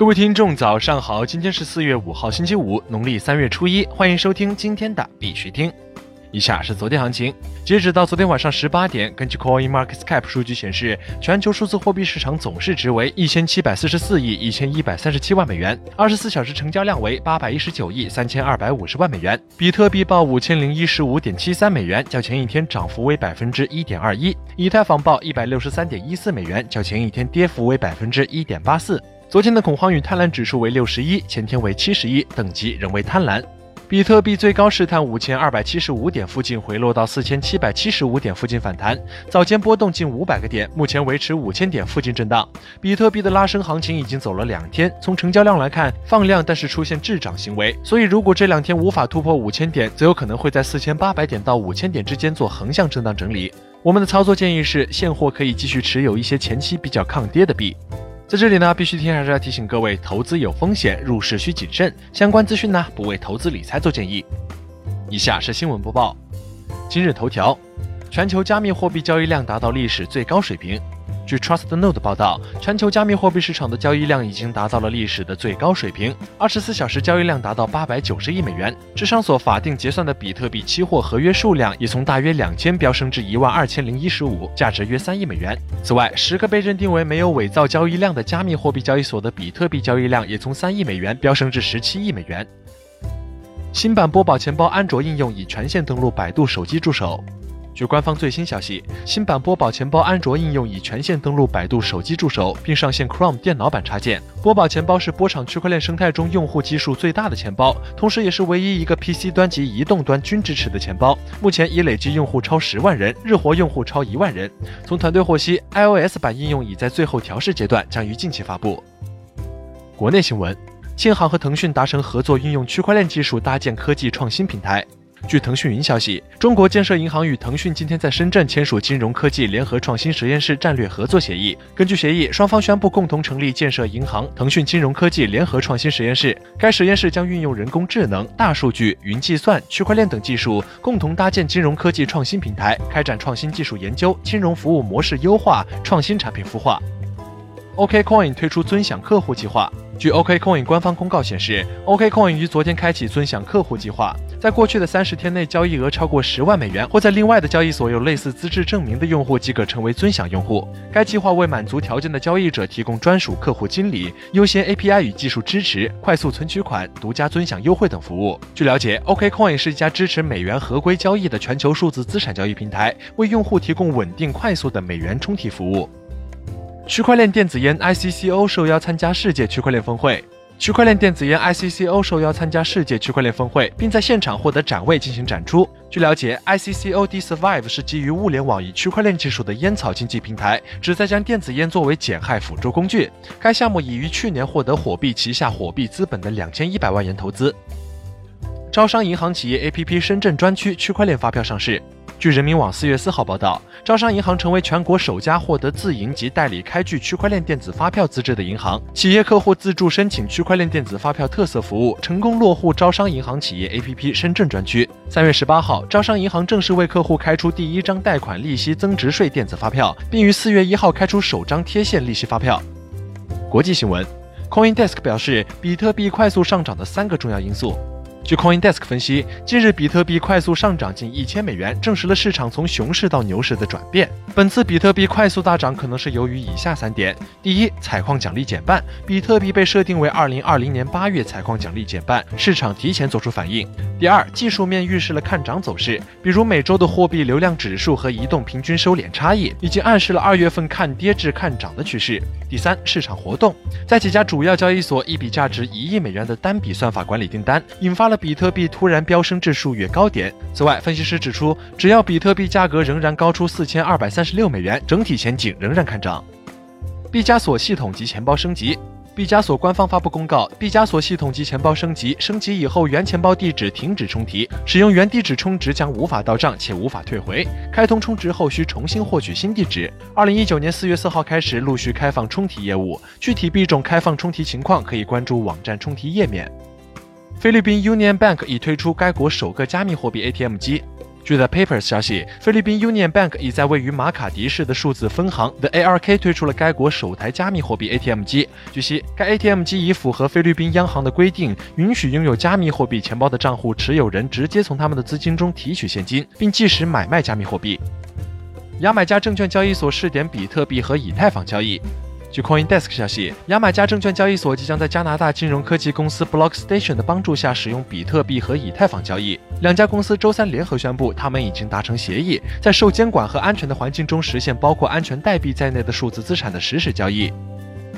各位听众，早上好！今天是四月五号，星期五，农历三月初一，欢迎收听今天的必须听。以下是昨天行情，截止到昨天晚上十八点，根据 Coin Market Cap 数据显示，全球数字货币市场总市值为一千七百四十四亿一千一百三十七万美元，二十四小时成交量为八百一十九亿三千二百五十万美元。比特币报五千零一十五点七三美元，较前一天涨幅为百分之一点二一；以太坊报一百六十三点一四美元，较前一天跌幅为百分之一点八四。昨天的恐慌与贪婪指数为六十一，前天为七十一，等级仍为贪婪。比特币最高试探五千二百七十五点附近，回落到四千七百七十五点附近反弹，早间波动近五百个点，目前维持五千点附近震荡。比特币的拉升行情已经走了两天，从成交量来看放量，但是出现滞涨行为，所以如果这两天无法突破五千点，则有可能会在四千八百点到五千点之间做横向震荡整理。我们的操作建议是，现货可以继续持有一些前期比较抗跌的币。在这里呢，必须听还是要提醒各位，投资有风险，入市需谨慎。相关资讯呢，不为投资理财做建议。以下是新闻播报。今日头条：全球加密货币交易量达到历史最高水平。据 TrustNode 报道，全球加密货币市场的交易量已经达到了历史的最高水平，二十四小时交易量达到八百九十亿美元。智商所法定结算的比特币期货合约数量也从大约两千飙升至一万二千零一十五，价值约三亿美元。此外，十个被认定为没有伪造交易量的加密货币交易所的比特币交易量也从三亿美元飙升至十七亿美元。新版波宝钱包安卓应用已全线登录百度手机助手。据官方最新消息，新版波宝钱包安卓应用已全线登录百度手机助手，并上线 Chrome 电脑版插件。波宝钱包是波场区块链生态中用户基数最大的钱包，同时也是唯一一个 PC 端及移动端均支持的钱包。目前已累计用户超十万人，日活用户超一万人。从团队获悉，iOS 版应用已在最后调试阶段，将于近期发布。国内新闻：建行和腾讯达成合作，运用区块链技术搭建科技创新平台。据腾讯云消息，中国建设银行与腾讯今天在深圳签署金融科技联合创新实验室战略合作协议。根据协议，双方宣布共同成立建设银行腾讯金融科技联合创新实验室。该实验室将运用人工智能、大数据、云计算、区块链等技术，共同搭建金融科技创新平台，开展创新技术研究、金融服务模式优化、创新产品孵化。OKCoin 推出尊享客户计划。据 OKCoin 官方公告显示，OKCoin 于昨天开启尊享客户计划。在过去的三十天内，交易额超过十万美元或在另外的交易所有类似资质证明的用户，即可成为尊享用户。该计划为满足条件的交易者提供专属客户经理、优先 API 与技术支持、快速存取款、独家尊享优惠等服务。据了解，OKCoin 是一家支持美元合规交易的全球数字资产交易平台，为用户提供稳定快速的美元充提服务。区块链电子烟 ICCO 受邀参加世界区块链峰会。区块链电子烟 ICCO 受邀参加世界区块链峰会，并在现场获得展位进行展出。据了解，ICCO D Survive 是基于物联网与区块链技术的烟草经济平台，旨在将电子烟作为减害辅助工具。该项目已于去年获得火币旗下火币资本的两千一百万元投资。招商银行企业 APP 深圳专区区块链发票上市。据人民网四月四号报道，招商银行成为全国首家获得自营及代理开具区块链电子发票资质的银行。企业客户自助申请区块链电子发票特色服务，成功落户招商银行企业 APP 深圳专区。三月十八号，招商银行正式为客户开出第一张贷款利息增值税电子发票，并于四月一号开出首张贴现利息发票。国际新闻，CoinDesk 表示，比特币快速上涨的三个重要因素。据 CoinDesk 分析，近日比特币快速上涨近一千美元，证实了市场从熊市到牛市的转变。本次比特币快速大涨可能是由于以下三点：第一，采矿奖励减半，比特币被设定为二零二零年八月采矿奖励减半，市场提前做出反应；第二，技术面预示了看涨走势，比如每周的货币流量指数和移动平均收敛差异，已经暗示了二月份看跌至看涨的趋势；第三，市场活动，在几家主要交易所一笔价值一亿美元的单笔算法管理订单，引发了比特币突然飙升至数月高点。此外，分析师指出，只要比特币价格仍然高出四千二百三十六美元，整体前景仍然看涨。毕加索系统及钱包升级。毕加索官方发布公告，毕加索系统及钱包升级，升级以后原钱包地址停止充提，使用原地址充值将无法到账且无法退回。开通充值后需重新获取新地址。二零一九年四月四号开始陆续开放充提业务，具体币种开放充提情况可以关注网站充提页面。菲律宾 Union Bank 已推出该国首个加密货币 ATM 机。据 The Papers 消息，菲律宾 Union Bank 已在位于马卡迪市的数字分行 The ARK 推出了该国首台加密货币 ATM 机。据悉，该 ATM 机已符合菲律宾央行的规定，允许拥有加密货币钱包的账户持有人直接从他们的资金中提取现金，并即时买卖加密货币。牙买加证券交易所试点比特币和以太坊交易。据 CoinDesk 消息，牙买加证券交易所即将在加拿大金融科技公司 BlockStation 的帮助下，使用比特币和以太坊交易。两家公司周三联合宣布，他们已经达成协议，在受监管和安全的环境中实现包括安全代币在内的数字资产的实时交易。